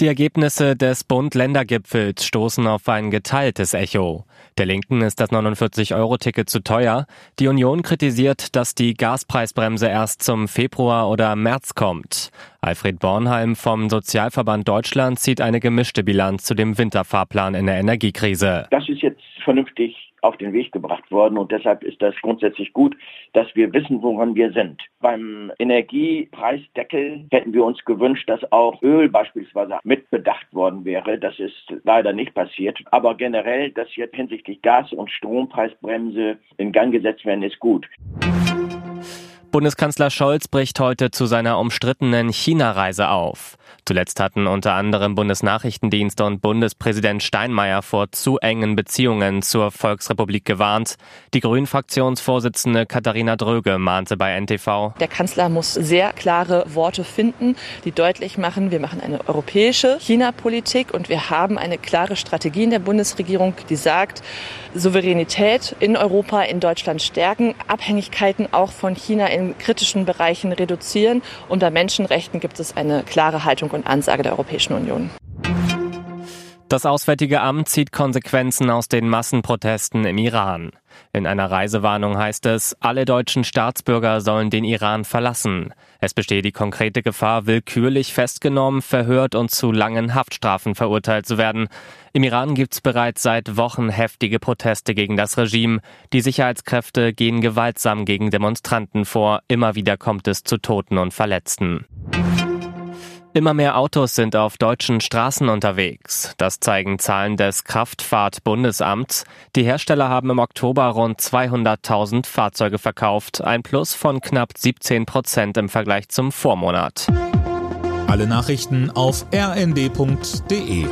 Die Ergebnisse des Bund-Länder-Gipfels stoßen auf ein geteiltes Echo. Der Linken ist das 49-Euro-Ticket zu teuer. Die Union kritisiert, dass die Gaspreisbremse erst zum Februar oder März kommt. Alfred Bornheim vom Sozialverband Deutschland zieht eine gemischte Bilanz zu dem Winterfahrplan in der Energiekrise. Das vernünftig auf den Weg gebracht worden und deshalb ist das grundsätzlich gut, dass wir wissen, woran wir sind. Beim Energiepreisdeckel hätten wir uns gewünscht, dass auch Öl beispielsweise mitbedacht worden wäre. Das ist leider nicht passiert. Aber generell, dass jetzt hinsichtlich Gas- und Strompreisbremse in Gang gesetzt werden, ist gut. Bundeskanzler Scholz bricht heute zu seiner umstrittenen China-Reise auf. Zuletzt hatten unter anderem Bundesnachrichtendienst und Bundespräsident Steinmeier vor zu engen Beziehungen zur Volksrepublik gewarnt. Die Grünen-Fraktionsvorsitzende Katharina Dröge mahnte bei NTV. Der Kanzler muss sehr klare Worte finden, die deutlich machen, wir machen eine europäische China-Politik und wir haben eine klare Strategie in der Bundesregierung, die sagt, Souveränität in Europa, in Deutschland stärken, Abhängigkeiten auch von China in kritischen Bereichen reduzieren. Und bei Menschenrechten gibt es eine klare Haltung und Ansage der Europäischen Union. Das Auswärtige Amt zieht Konsequenzen aus den Massenprotesten im Iran. In einer Reisewarnung heißt es, alle deutschen Staatsbürger sollen den Iran verlassen. Es bestehe die konkrete Gefahr, willkürlich festgenommen, verhört und zu langen Haftstrafen verurteilt zu werden. Im Iran gibt es bereits seit Wochen heftige Proteste gegen das Regime. Die Sicherheitskräfte gehen gewaltsam gegen Demonstranten vor. Immer wieder kommt es zu Toten und Verletzten. Immer mehr Autos sind auf deutschen Straßen unterwegs. Das zeigen Zahlen des Kraftfahrtbundesamts. Die Hersteller haben im Oktober rund 200.000 Fahrzeuge verkauft, ein Plus von knapp 17 Prozent im Vergleich zum Vormonat. Alle Nachrichten auf rnd.de